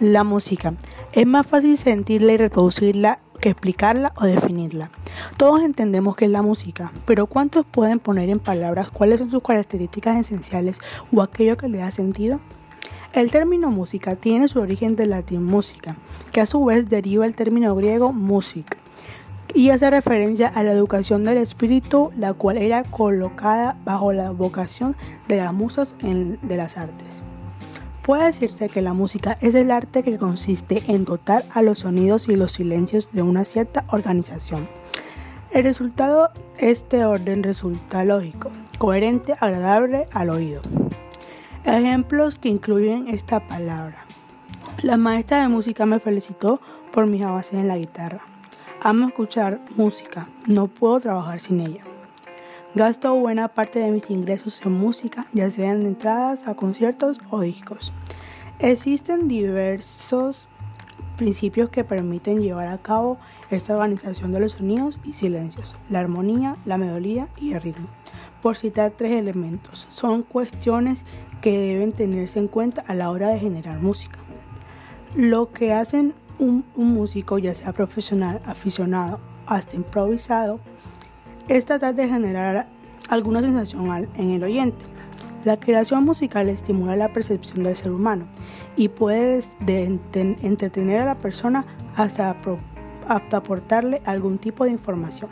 La música. Es más fácil sentirla y reproducirla que explicarla o definirla. Todos entendemos qué es la música, pero ¿cuántos pueden poner en palabras cuáles son sus características esenciales o aquello que le da sentido? El término música tiene su origen del latín música, que a su vez deriva del término griego music, y hace referencia a la educación del espíritu, la cual era colocada bajo la vocación de las musas de las artes. Puede decirse que la música es el arte que consiste en dotar a los sonidos y los silencios de una cierta organización. El resultado, este orden resulta lógico, coherente, agradable al oído. Ejemplos que incluyen esta palabra. La maestra de música me felicitó por mis avances en la guitarra. Amo escuchar música, no puedo trabajar sin ella. Gasto buena parte de mis ingresos en música, ya sean entradas a conciertos o discos. Existen diversos principios que permiten llevar a cabo esta organización de los sonidos y silencios, la armonía, la melodía y el ritmo. Por citar tres elementos, son cuestiones que deben tenerse en cuenta a la hora de generar música. Lo que hacen un, un músico, ya sea profesional, aficionado, hasta improvisado, es tratar de generar alguna sensación en el oyente. La creación musical estimula la percepción del ser humano y puede entretener a la persona hasta, hasta aportarle algún tipo de información.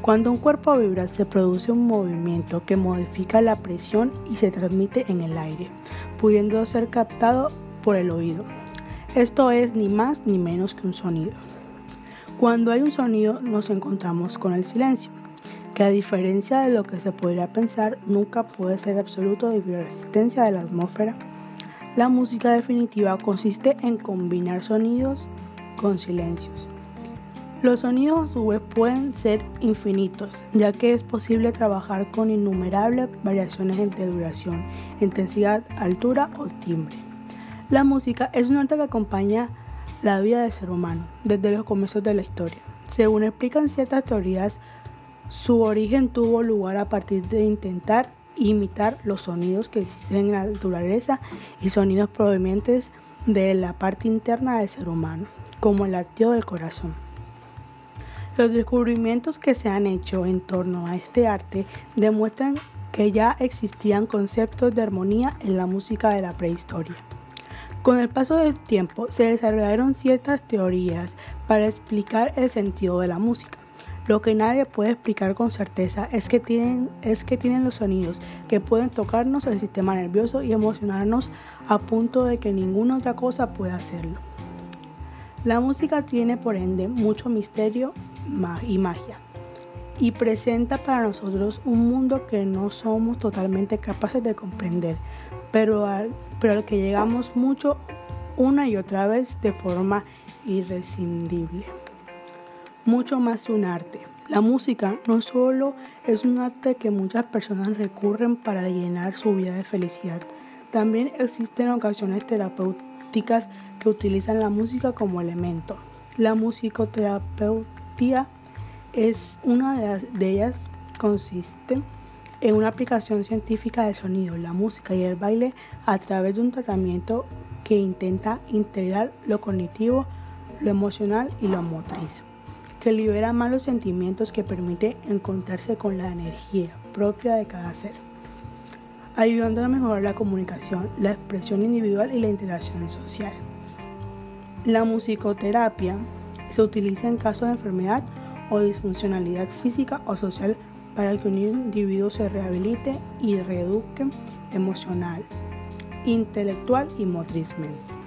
Cuando un cuerpo vibra se produce un movimiento que modifica la presión y se transmite en el aire, pudiendo ser captado por el oído. Esto es ni más ni menos que un sonido. Cuando hay un sonido nos encontramos con el silencio, que a diferencia de lo que se podría pensar, nunca puede ser absoluto debido a la existencia de la atmósfera. La música definitiva consiste en combinar sonidos con silencios. Los sonidos a su vez pueden ser infinitos, ya que es posible trabajar con innumerables variaciones entre duración, intensidad, altura o timbre. La música es un arte que acompaña la vida del ser humano desde los comienzos de la historia. Según explican ciertas teorías, su origen tuvo lugar a partir de intentar imitar los sonidos que existen en la naturaleza y sonidos provenientes de la parte interna del ser humano, como el latido del corazón. Los descubrimientos que se han hecho en torno a este arte demuestran que ya existían conceptos de armonía en la música de la prehistoria. Con el paso del tiempo se desarrollaron ciertas teorías para explicar el sentido de la música. Lo que nadie puede explicar con certeza es que tienen, es que tienen los sonidos que pueden tocarnos el sistema nervioso y emocionarnos a punto de que ninguna otra cosa pueda hacerlo. La música tiene por ende mucho misterio y magia y presenta para nosotros un mundo que no somos totalmente capaces de comprender, pero al, pero al que llegamos mucho una y otra vez de forma irrescindible. Mucho más que un arte. La música no solo es un arte que muchas personas recurren para llenar su vida de felicidad, también existen ocasiones terapéuticas que utilizan la música como elemento. La musicoterapeutia es una de, ellas consiste en una aplicación científica del sonido, la música y el baile a través de un tratamiento que intenta integrar lo cognitivo, lo emocional y lo motriz, que libera más los sentimientos que permite encontrarse con la energía propia de cada ser, ayudando a mejorar la comunicación, la expresión individual y la interacción social. La musicoterapia se utiliza en casos de enfermedad o disfuncionalidad física o social para que un individuo se rehabilite y reeduque emocional, intelectual y motrizmente.